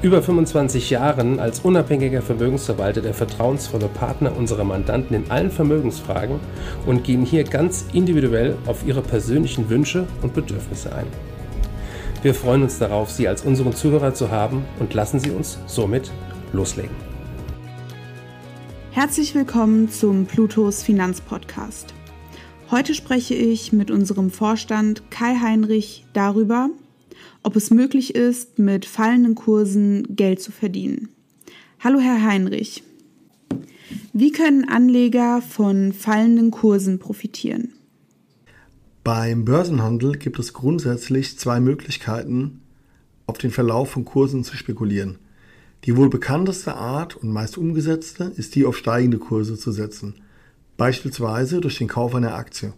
über 25 Jahren als unabhängiger Vermögensverwalter der vertrauensvolle Partner unserer Mandanten in allen Vermögensfragen und gehen hier ganz individuell auf ihre persönlichen Wünsche und Bedürfnisse ein. Wir freuen uns darauf, Sie als unseren Zuhörer zu haben und lassen Sie uns somit loslegen. Herzlich willkommen zum Plutos Finanzpodcast. Heute spreche ich mit unserem Vorstand Kai Heinrich darüber, ob es möglich ist, mit fallenden Kursen Geld zu verdienen. Hallo, Herr Heinrich. Wie können Anleger von fallenden Kursen profitieren? Beim Börsenhandel gibt es grundsätzlich zwei Möglichkeiten, auf den Verlauf von Kursen zu spekulieren. Die wohl bekannteste Art und meist umgesetzte ist die auf steigende Kurse zu setzen, beispielsweise durch den Kauf einer Aktie.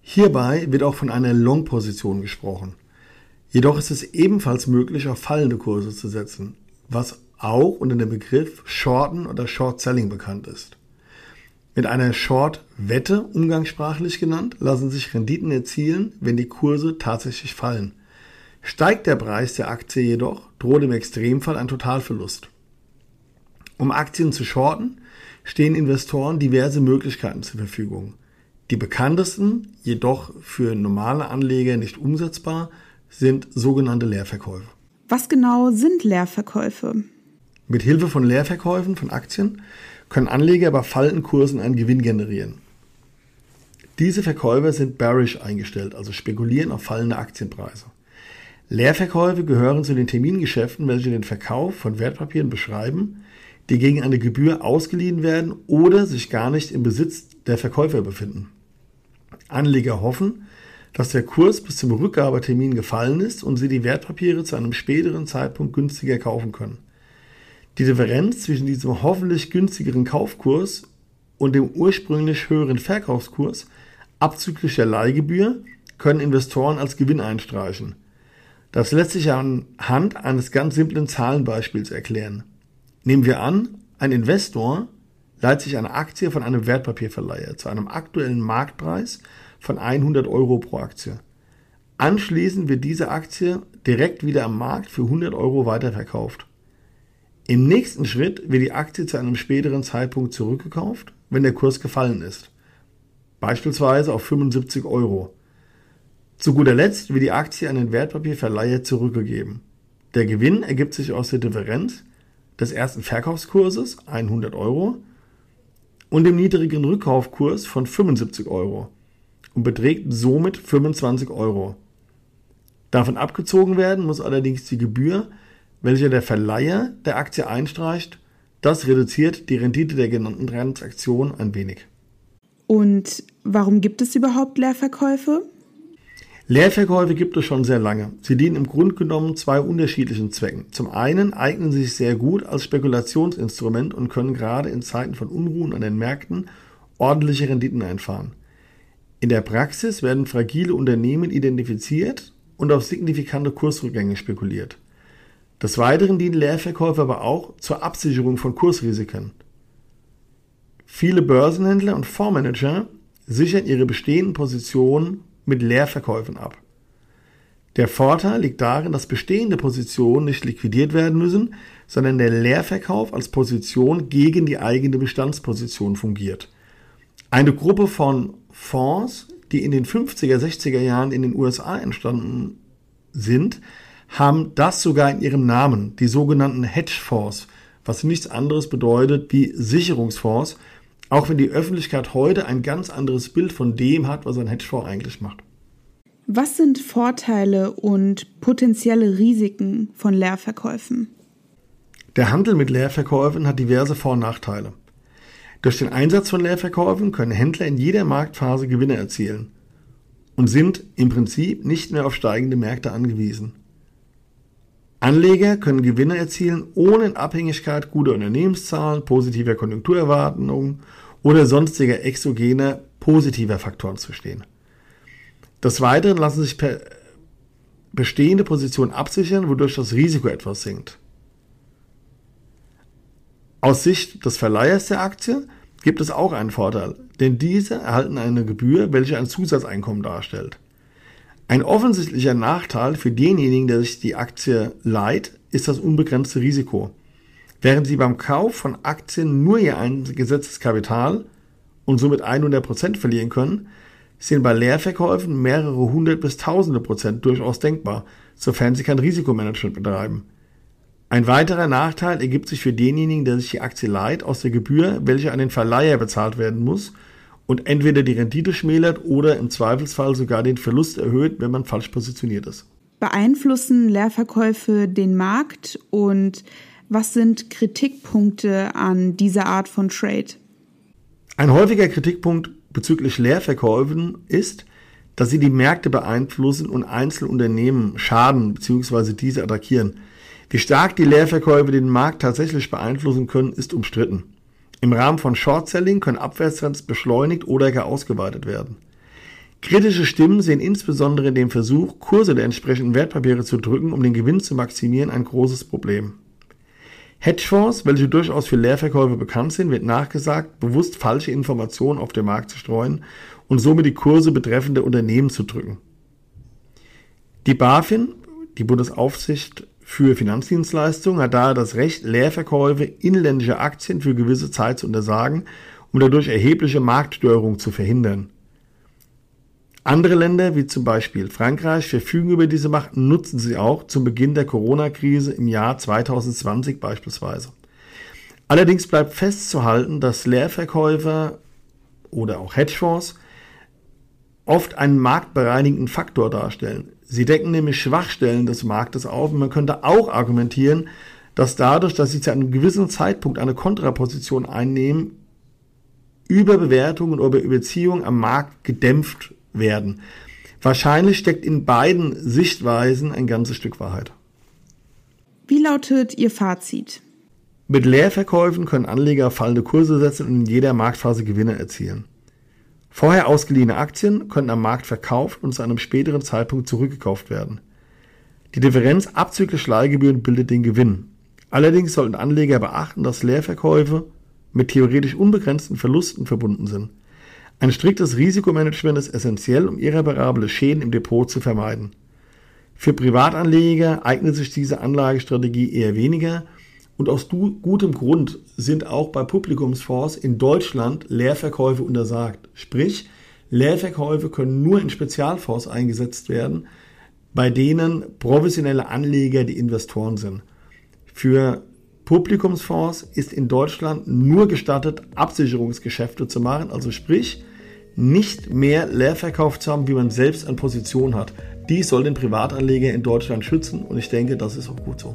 Hierbei wird auch von einer Long-Position gesprochen. Jedoch ist es ebenfalls möglich, auf fallende Kurse zu setzen, was auch unter dem Begriff Shorten oder Short Selling bekannt ist. Mit einer Short-Wette, umgangssprachlich genannt, lassen sich Renditen erzielen, wenn die Kurse tatsächlich fallen. Steigt der Preis der Aktie jedoch, droht im Extremfall ein Totalverlust. Um Aktien zu shorten, stehen Investoren diverse Möglichkeiten zur Verfügung. Die bekanntesten, jedoch für normale Anleger nicht umsetzbar, sind sogenannte Leerverkäufe. Was genau sind Leerverkäufe? Mit Hilfe von Leerverkäufen von Aktien können Anleger bei fallenden Kursen einen Gewinn generieren. Diese Verkäufer sind bearish eingestellt, also spekulieren auf fallende Aktienpreise. Leerverkäufe gehören zu den Termingeschäften, welche den Verkauf von Wertpapieren beschreiben, die gegen eine Gebühr ausgeliehen werden oder sich gar nicht im Besitz der Verkäufer befinden. Anleger hoffen, dass der Kurs bis zum Rückgabetermin gefallen ist und sie die Wertpapiere zu einem späteren Zeitpunkt günstiger kaufen können. Die Differenz zwischen diesem hoffentlich günstigeren Kaufkurs und dem ursprünglich höheren Verkaufskurs abzüglich der Leihgebühr können Investoren als Gewinn einstreichen. Das lässt sich anhand eines ganz simplen Zahlenbeispiels erklären. Nehmen wir an, ein Investor leiht sich eine Aktie von einem Wertpapierverleiher zu einem aktuellen Marktpreis von 100 Euro pro Aktie. Anschließend wird diese Aktie direkt wieder am Markt für 100 Euro weiterverkauft. Im nächsten Schritt wird die Aktie zu einem späteren Zeitpunkt zurückgekauft, wenn der Kurs gefallen ist. Beispielsweise auf 75 Euro. Zu guter Letzt wird die Aktie an den Wertpapierverleiher zurückgegeben. Der Gewinn ergibt sich aus der Differenz des ersten Verkaufskurses 100 Euro und dem niedrigen Rückkaufkurs von 75 Euro und beträgt somit 25 Euro. Davon abgezogen werden muss allerdings die Gebühr, welche der Verleiher der Aktie einstreicht. Das reduziert die Rendite der genannten Transaktion ein wenig. Und warum gibt es überhaupt Leerverkäufe? Leerverkäufe gibt es schon sehr lange. Sie dienen im Grunde genommen zwei unterschiedlichen Zwecken. Zum einen eignen sie sich sehr gut als Spekulationsinstrument und können gerade in Zeiten von Unruhen an den Märkten ordentliche Renditen einfahren. In der Praxis werden fragile Unternehmen identifiziert und auf signifikante Kursrückgänge spekuliert. Des Weiteren dienen Leerverkäufe aber auch zur Absicherung von Kursrisiken. Viele Börsenhändler und Fondsmanager sichern ihre bestehenden Positionen mit Leerverkäufen ab. Der Vorteil liegt darin, dass bestehende Positionen nicht liquidiert werden müssen, sondern der Leerverkauf als Position gegen die eigene Bestandsposition fungiert. Eine Gruppe von Fonds, die in den 50er, 60er Jahren in den USA entstanden sind, haben das sogar in ihrem Namen, die sogenannten Hedgefonds, was nichts anderes bedeutet wie Sicherungsfonds, auch wenn die Öffentlichkeit heute ein ganz anderes Bild von dem hat, was ein Hedgefonds eigentlich macht. Was sind Vorteile und potenzielle Risiken von Leerverkäufen? Der Handel mit Leerverkäufen hat diverse Vor- und Nachteile. Durch den Einsatz von Leerverkäufen können Händler in jeder Marktphase Gewinne erzielen und sind im Prinzip nicht mehr auf steigende Märkte angewiesen. Anleger können Gewinne erzielen, ohne in Abhängigkeit guter Unternehmenszahlen, positiver Konjunkturerwartungen oder sonstiger exogener positiver Faktoren zu stehen. Des Weiteren lassen sich bestehende Positionen absichern, wodurch das Risiko etwas sinkt. Aus Sicht des Verleihers der Aktie gibt es auch einen Vorteil, denn diese erhalten eine Gebühr, welche ein Zusatzeinkommen darstellt. Ein offensichtlicher Nachteil für denjenigen, der sich die Aktie leiht, ist das unbegrenzte Risiko. Während Sie beim Kauf von Aktien nur Ihr eingesetztes Kapital und somit 100% verlieren können, sind bei Leerverkäufen mehrere hundert bis tausende Prozent durchaus denkbar, sofern Sie kein Risikomanagement betreiben. Ein weiterer Nachteil ergibt sich für denjenigen, der sich die Aktie leiht, aus der Gebühr, welche an den Verleiher bezahlt werden muss und entweder die Rendite schmälert oder im Zweifelsfall sogar den Verlust erhöht, wenn man falsch positioniert ist. Beeinflussen Leerverkäufe den Markt und was sind Kritikpunkte an dieser Art von Trade? Ein häufiger Kritikpunkt bezüglich Leerverkäufen ist, dass sie die Märkte beeinflussen und Einzelunternehmen schaden bzw. diese attackieren. Wie stark die Leerverkäufe den Markt tatsächlich beeinflussen können, ist umstritten. Im Rahmen von Short-Selling können Abwärtstrends beschleunigt oder gar ausgeweitet werden. Kritische Stimmen sehen insbesondere in dem Versuch, Kurse der entsprechenden Wertpapiere zu drücken, um den Gewinn zu maximieren, ein großes Problem. Hedgefonds, welche durchaus für Leerverkäufe bekannt sind, wird nachgesagt, bewusst falsche Informationen auf den Markt zu streuen und somit die Kurse betreffender Unternehmen zu drücken. Die BaFin, die Bundesaufsicht für Finanzdienstleistungen hat daher das Recht, Leerverkäufe inländischer Aktien für gewisse Zeit zu untersagen, um dadurch erhebliche Marktstörungen zu verhindern. Andere Länder, wie zum Beispiel Frankreich, verfügen über diese Macht und nutzen sie auch zum Beginn der Corona-Krise im Jahr 2020 beispielsweise. Allerdings bleibt festzuhalten, dass Leerverkäufer oder auch Hedgefonds oft einen marktbereinigenden Faktor darstellen. Sie decken nämlich Schwachstellen des Marktes auf und man könnte auch argumentieren, dass dadurch, dass sie zu einem gewissen Zeitpunkt eine Kontraposition einnehmen, Überbewertungen oder Überziehungen am Markt gedämpft werden. Wahrscheinlich steckt in beiden Sichtweisen ein ganzes Stück Wahrheit. Wie lautet Ihr Fazit? Mit Leerverkäufen können Anleger fallende Kurse setzen und in jeder Marktphase Gewinne erzielen. Vorher ausgeliehene Aktien können am Markt verkauft und zu einem späteren Zeitpunkt zurückgekauft werden. Die Differenz abzüglich Leihgebühren bildet den Gewinn. Allerdings sollten Anleger beachten, dass Leerverkäufe mit theoretisch unbegrenzten Verlusten verbunden sind. Ein striktes Risikomanagement ist essentiell, um irreparable Schäden im Depot zu vermeiden. Für Privatanleger eignet sich diese Anlagestrategie eher weniger und aus gutem Grund sind auch bei Publikumsfonds in Deutschland Leerverkäufe untersagt. Sprich, Leerverkäufe können nur in Spezialfonds eingesetzt werden, bei denen professionelle Anleger die Investoren sind. Für Publikumsfonds ist in Deutschland nur gestattet, Absicherungsgeschäfte zu machen, also sprich, nicht mehr Leerverkauf zu haben, wie man selbst an Position hat. Dies soll den Privatanleger in Deutschland schützen und ich denke, das ist auch gut so.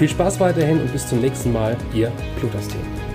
Viel Spaß weiterhin und bis zum nächsten Mal, Ihr Plutos-Team.